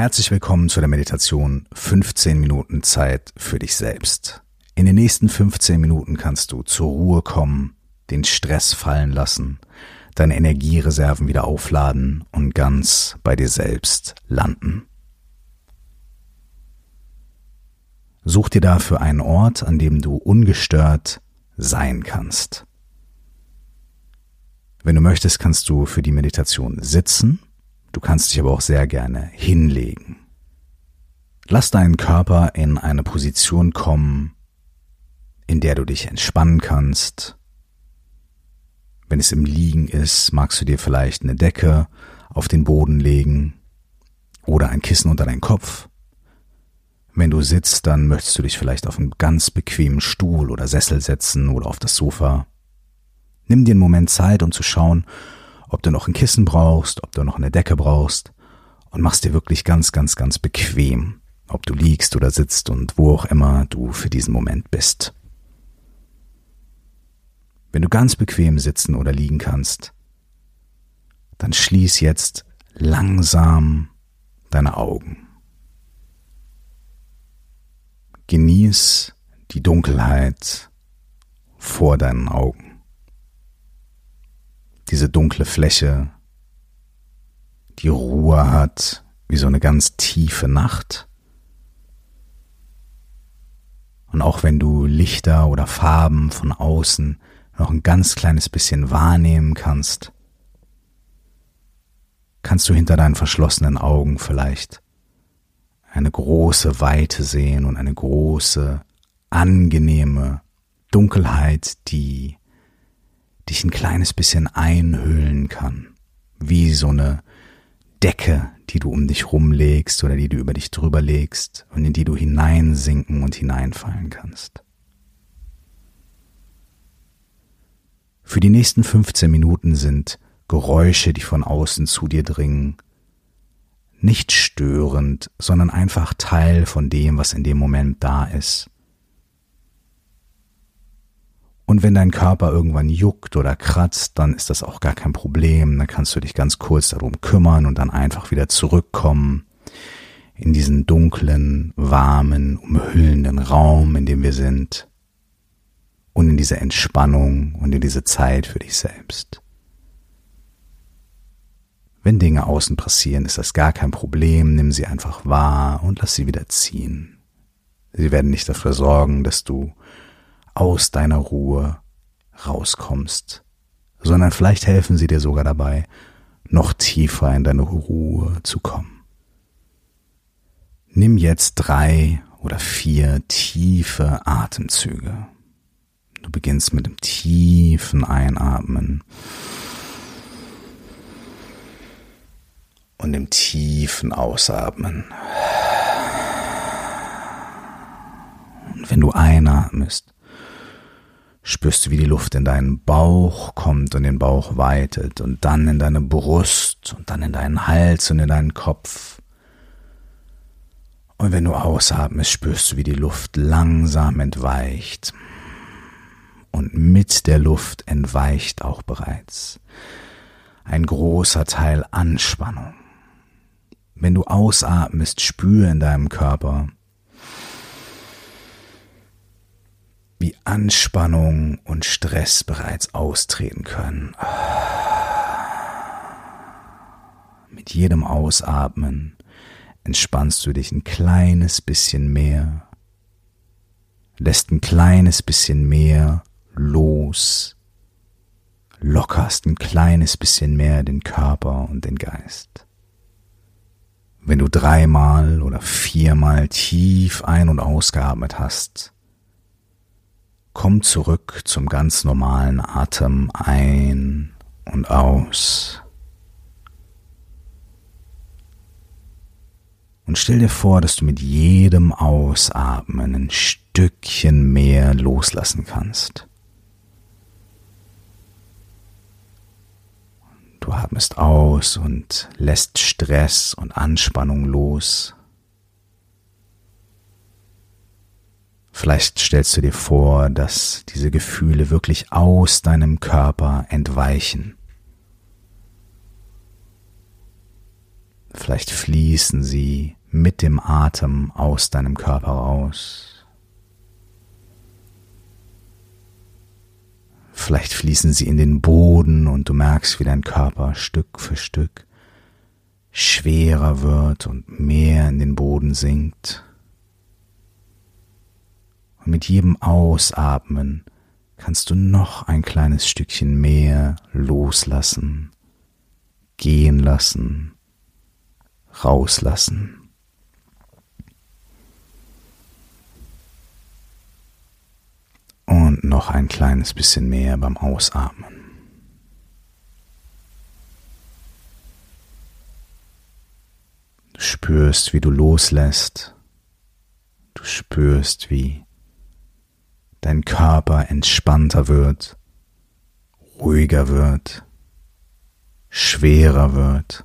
Herzlich willkommen zu der Meditation 15 Minuten Zeit für dich selbst. In den nächsten 15 Minuten kannst du zur Ruhe kommen, den Stress fallen lassen, deine Energiereserven wieder aufladen und ganz bei dir selbst landen. Such dir dafür einen Ort, an dem du ungestört sein kannst. Wenn du möchtest, kannst du für die Meditation sitzen Du kannst dich aber auch sehr gerne hinlegen. Lass deinen Körper in eine Position kommen, in der du dich entspannen kannst. Wenn es im Liegen ist, magst du dir vielleicht eine Decke auf den Boden legen oder ein Kissen unter deinen Kopf. Wenn du sitzt, dann möchtest du dich vielleicht auf einen ganz bequemen Stuhl oder Sessel setzen oder auf das Sofa. Nimm dir einen Moment Zeit, um zu schauen, ob du noch ein Kissen brauchst, ob du noch eine Decke brauchst und machst dir wirklich ganz, ganz, ganz bequem, ob du liegst oder sitzt und wo auch immer du für diesen Moment bist. Wenn du ganz bequem sitzen oder liegen kannst, dann schließ jetzt langsam deine Augen. Genieß die Dunkelheit vor deinen Augen diese dunkle Fläche, die Ruhe hat, wie so eine ganz tiefe Nacht. Und auch wenn du Lichter oder Farben von außen noch ein ganz kleines bisschen wahrnehmen kannst, kannst du hinter deinen verschlossenen Augen vielleicht eine große Weite sehen und eine große, angenehme Dunkelheit, die dich ein kleines bisschen einhüllen kann, wie so eine Decke, die du um dich rumlegst oder die du über dich drüber legst und in die du hineinsinken und hineinfallen kannst. Für die nächsten 15 Minuten sind Geräusche, die von außen zu dir dringen, nicht störend, sondern einfach Teil von dem, was in dem Moment da ist. Und wenn dein Körper irgendwann juckt oder kratzt, dann ist das auch gar kein Problem. Dann kannst du dich ganz kurz darum kümmern und dann einfach wieder zurückkommen in diesen dunklen, warmen, umhüllenden Raum, in dem wir sind. Und in diese Entspannung und in diese Zeit für dich selbst. Wenn Dinge außen passieren, ist das gar kein Problem. Nimm sie einfach wahr und lass sie wieder ziehen. Sie werden nicht dafür sorgen, dass du aus deiner Ruhe rauskommst, sondern vielleicht helfen sie dir sogar dabei, noch tiefer in deine Ruhe zu kommen. Nimm jetzt drei oder vier tiefe Atemzüge. Du beginnst mit dem tiefen Einatmen und dem tiefen Ausatmen. Und wenn du einatmest, spürst du, wie die Luft in deinen Bauch kommt und den Bauch weitet und dann in deine Brust und dann in deinen Hals und in deinen Kopf. Und wenn du ausatmest, spürst du, wie die Luft langsam entweicht. Und mit der Luft entweicht auch bereits ein großer Teil Anspannung. Wenn du ausatmest, spür in deinem Körper, wie Anspannung und Stress bereits austreten können. Mit jedem Ausatmen entspannst du dich ein kleines bisschen mehr, lässt ein kleines bisschen mehr los, lockerst ein kleines bisschen mehr den Körper und den Geist. Wenn du dreimal oder viermal tief ein- und ausgeatmet hast, Komm zurück zum ganz normalen Atem ein und aus. Und stell dir vor, dass du mit jedem Ausatmen ein Stückchen mehr loslassen kannst. Du atmest aus und lässt Stress und Anspannung los. Vielleicht stellst du dir vor, dass diese Gefühle wirklich aus deinem Körper entweichen. Vielleicht fließen sie mit dem Atem aus deinem Körper raus. Vielleicht fließen sie in den Boden und du merkst, wie dein Körper Stück für Stück schwerer wird und mehr in den Boden sinkt. Und mit jedem Ausatmen kannst du noch ein kleines Stückchen mehr loslassen, gehen lassen, rauslassen. Und noch ein kleines bisschen mehr beim Ausatmen. Du spürst, wie du loslässt. Du spürst, wie dein Körper entspannter wird, ruhiger wird, schwerer wird.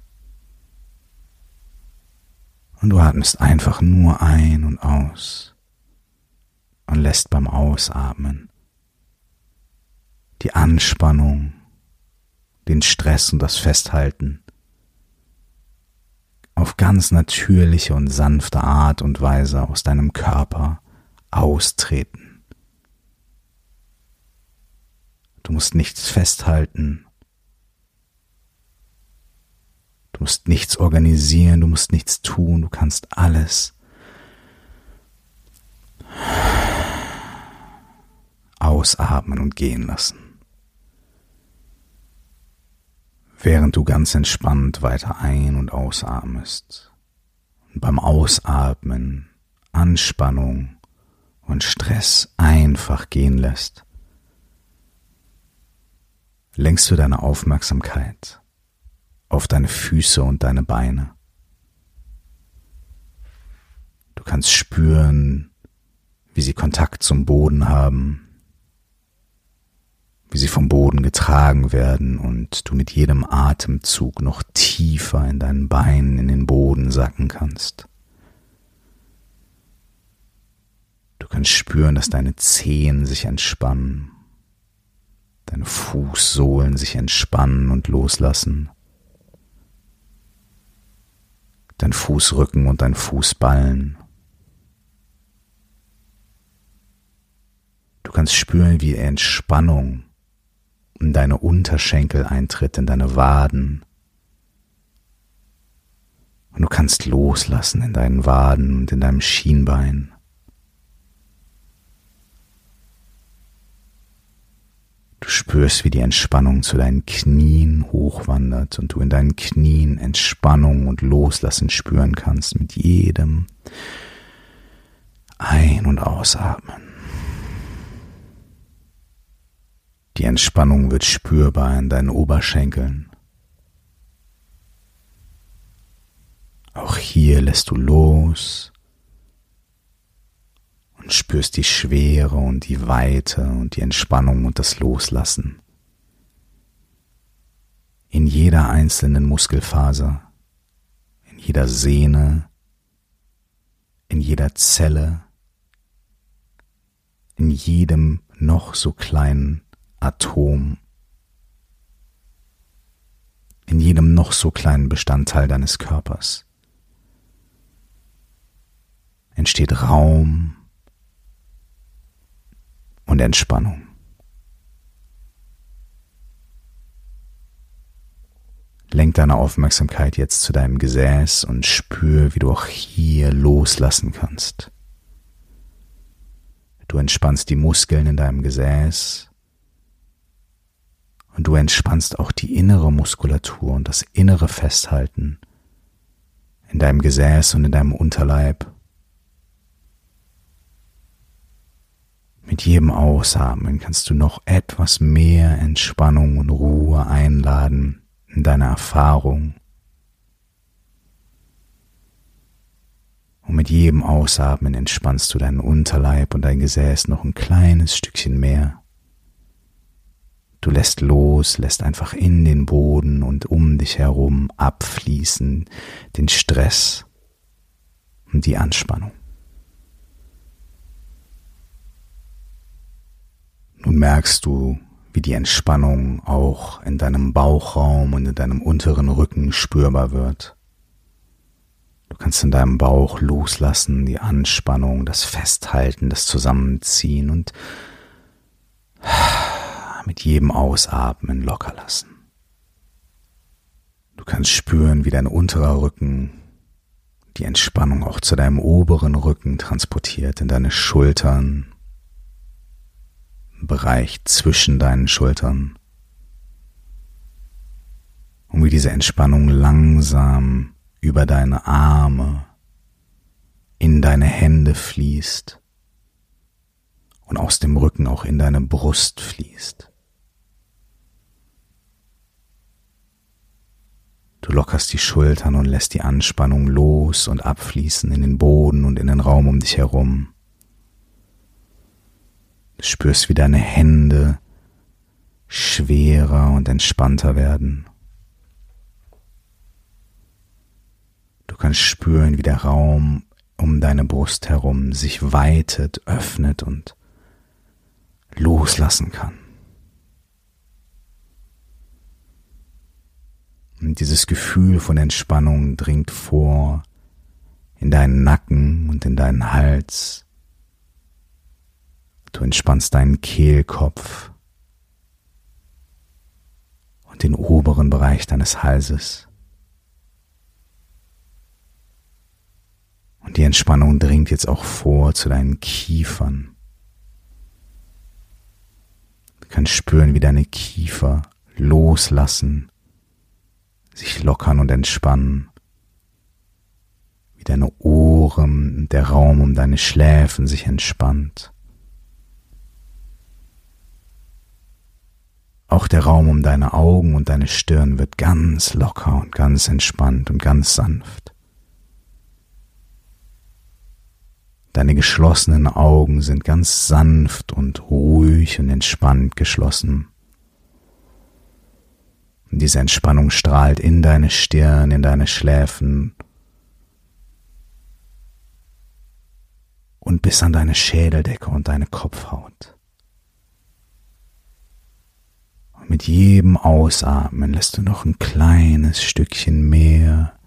Und du atmest einfach nur ein und aus und lässt beim Ausatmen die Anspannung, den Stress und das Festhalten auf ganz natürliche und sanfte Art und Weise aus deinem Körper austreten. Du musst nichts festhalten. Du musst nichts organisieren, du musst nichts tun, du kannst alles ausatmen und gehen lassen. Während du ganz entspannt weiter ein- und ausatmest und beim Ausatmen Anspannung und Stress einfach gehen lässt, lenkst du deine Aufmerksamkeit auf deine Füße und deine Beine. Du kannst spüren, wie sie Kontakt zum Boden haben, wie sie vom Boden getragen werden und du mit jedem Atemzug noch tiefer in deinen Beinen in den Boden sacken kannst. Du kannst spüren, dass deine Zehen sich entspannen, deine Fußsohlen sich entspannen und loslassen, dein Fußrücken und dein Fußballen. Du kannst spüren, wie Entspannung in deine Unterschenkel eintritt, in deine Waden. Und du kannst loslassen in deinen Waden und in deinem Schienbein. Du spürst, wie die Entspannung zu deinen Knien hochwandert und du in deinen Knien Entspannung und Loslassen spüren kannst mit jedem Ein- und Ausatmen. Die Entspannung wird spürbar in deinen Oberschenkeln. Auch hier lässt du los spürst die Schwere und die Weite und die Entspannung und das Loslassen. In jeder einzelnen Muskelfaser, in jeder Sehne, in jeder Zelle, in jedem noch so kleinen Atom, in jedem noch so kleinen Bestandteil deines Körpers entsteht Raum und Entspannung. Lenk deine Aufmerksamkeit jetzt zu deinem Gesäß und spür, wie du auch hier loslassen kannst. Du entspannst die Muskeln in deinem Gesäß und du entspannst auch die innere Muskulatur und das innere Festhalten in deinem Gesäß und in deinem Unterleib. Mit jedem Ausatmen kannst du noch etwas mehr Entspannung und Ruhe einladen in deine Erfahrung. Und mit jedem Ausatmen entspannst du deinen Unterleib und dein Gesäß noch ein kleines Stückchen mehr. Du lässt los, lässt einfach in den Boden und um dich herum abfließen den Stress und die Anspannung. Nun merkst du, wie die Entspannung auch in deinem Bauchraum und in deinem unteren Rücken spürbar wird. Du kannst in deinem Bauch loslassen, die Anspannung, das Festhalten, das Zusammenziehen und mit jedem Ausatmen locker lassen. Du kannst spüren, wie dein unterer Rücken die Entspannung auch zu deinem oberen Rücken transportiert, in deine Schultern, Bereich zwischen deinen Schultern. Und wie diese Entspannung langsam über deine Arme in deine Hände fließt und aus dem Rücken auch in deine Brust fließt. Du lockerst die Schultern und lässt die Anspannung los und abfließen in den Boden und in den Raum um dich herum. Spürst, wie deine Hände schwerer und entspannter werden. Du kannst spüren, wie der Raum um deine Brust herum sich weitet, öffnet und loslassen kann. Und dieses Gefühl von Entspannung dringt vor in deinen Nacken und in deinen Hals. Du entspannst deinen Kehlkopf und den oberen Bereich deines Halses. Und die Entspannung dringt jetzt auch vor zu deinen Kiefern. Du kannst spüren, wie deine Kiefer loslassen sich lockern und entspannen, wie deine Ohren, der Raum um deine Schläfen sich entspannt. Auch der Raum um deine Augen und deine Stirn wird ganz locker und ganz entspannt und ganz sanft. Deine geschlossenen Augen sind ganz sanft und ruhig und entspannt geschlossen. Und diese Entspannung strahlt in deine Stirn, in deine Schläfen und bis an deine Schädeldecke und deine Kopfhaut. Und mit jedem Ausatmen lässt du noch ein kleines Stückchen mehr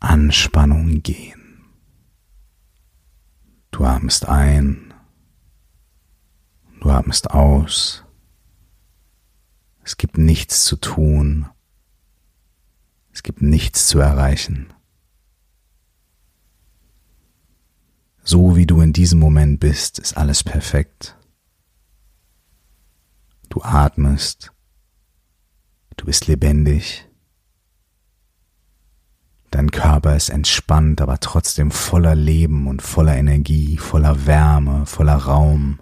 Anspannung gehen. Du atmest ein, du atmest aus. Es gibt nichts zu tun. Es gibt nichts zu erreichen. So wie du in diesem Moment bist, ist alles perfekt. Du atmest. Du bist lebendig. Dein Körper ist entspannt, aber trotzdem voller Leben und voller Energie, voller Wärme, voller Raum.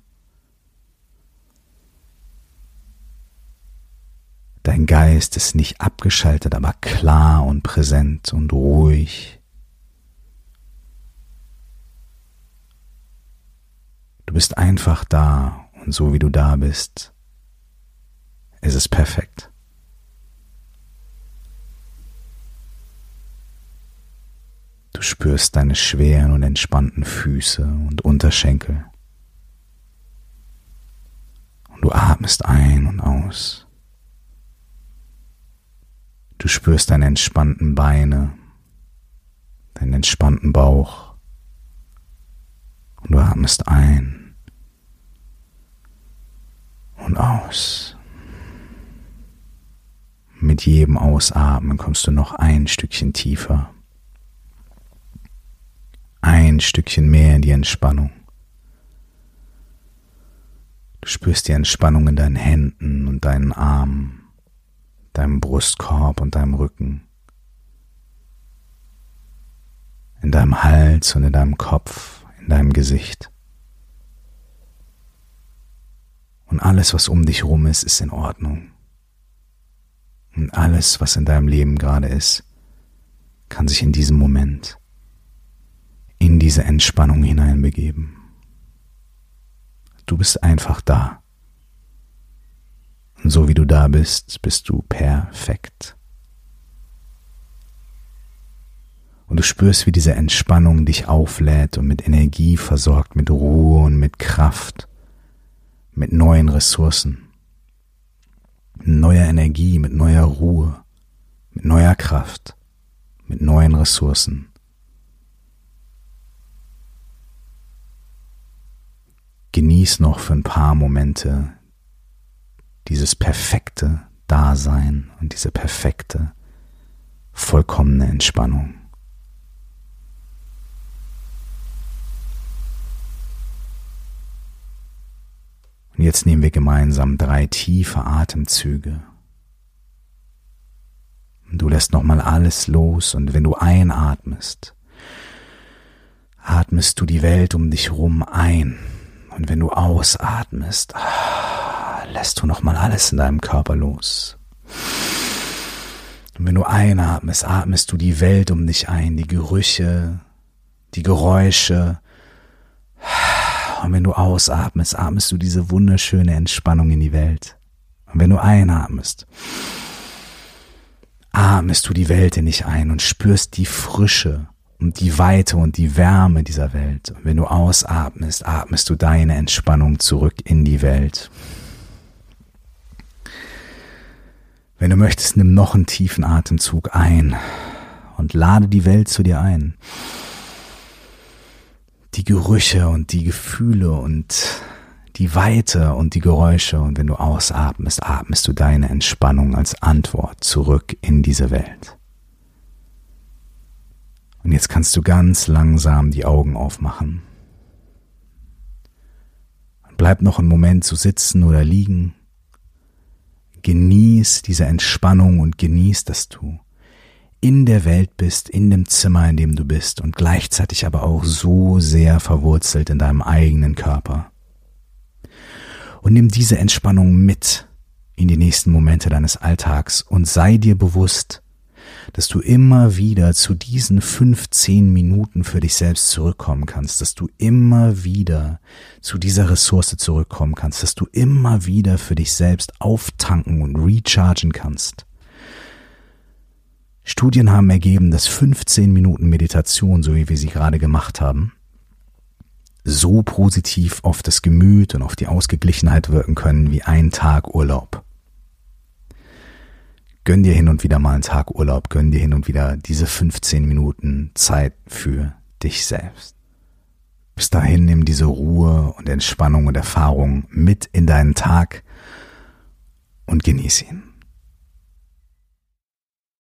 Dein Geist ist nicht abgeschaltet, aber klar und präsent und ruhig. Du bist einfach da und so wie du da bist, ist es perfekt. Du spürst deine schweren und entspannten Füße und Unterschenkel. Und du atmest ein und aus. Du spürst deine entspannten Beine, deinen entspannten Bauch. Und du atmest ein und aus. Mit jedem Ausatmen kommst du noch ein Stückchen tiefer, ein Stückchen mehr in die Entspannung. Du spürst die Entspannung in deinen Händen und deinen Armen deinem Brustkorb und deinem Rücken, in deinem Hals und in deinem Kopf, in deinem Gesicht. Und alles, was um dich rum ist, ist in Ordnung. Und alles, was in deinem Leben gerade ist, kann sich in diesem Moment in diese Entspannung hineinbegeben. Du bist einfach da. Und so wie du da bist, bist du perfekt. Und du spürst, wie diese Entspannung dich auflädt und mit Energie versorgt, mit Ruhe und mit Kraft, mit neuen Ressourcen, mit neuer Energie, mit neuer Ruhe, mit neuer Kraft, mit neuen Ressourcen. Genieß noch für ein paar Momente dieses perfekte Dasein und diese perfekte, vollkommene Entspannung. Und jetzt nehmen wir gemeinsam drei tiefe Atemzüge. Du lässt nochmal alles los und wenn du einatmest, atmest du die Welt um dich rum ein. Und wenn du ausatmest, ah, lässt du nochmal alles in deinem Körper los. Und wenn du einatmest, atmest du die Welt um dich ein, die Gerüche, die Geräusche. Und wenn du ausatmest, atmest du diese wunderschöne Entspannung in die Welt. Und wenn du einatmest, atmest du die Welt in dich ein und spürst die Frische und die Weite und die Wärme dieser Welt. Und wenn du ausatmest, atmest du deine Entspannung zurück in die Welt. Wenn du möchtest, nimm noch einen tiefen Atemzug ein und lade die Welt zu dir ein. Die Gerüche und die Gefühle und die Weite und die Geräusche und wenn du ausatmest, atmest du deine Entspannung als Antwort zurück in diese Welt. Und jetzt kannst du ganz langsam die Augen aufmachen. Bleib noch einen Moment zu sitzen oder liegen. Genieß diese Entspannung und genieß, dass du in der Welt bist, in dem Zimmer, in dem du bist und gleichzeitig aber auch so sehr verwurzelt in deinem eigenen Körper und nimm diese Entspannung mit in die nächsten Momente deines Alltags und sei dir bewusst, dass du immer wieder zu diesen 15 Minuten für dich selbst zurückkommen kannst, dass du immer wieder zu dieser Ressource zurückkommen kannst, dass du immer wieder für dich selbst auftanken und rechargen kannst. Studien haben ergeben, dass 15 Minuten Meditation, so wie wir sie gerade gemacht haben, so positiv auf das Gemüt und auf die Ausgeglichenheit wirken können wie ein Tag Urlaub. Gönn dir hin und wieder mal einen Tag Urlaub, gönn dir hin und wieder diese 15 Minuten Zeit für dich selbst. Bis dahin nimm diese Ruhe und Entspannung und Erfahrung mit in deinen Tag und genieß ihn.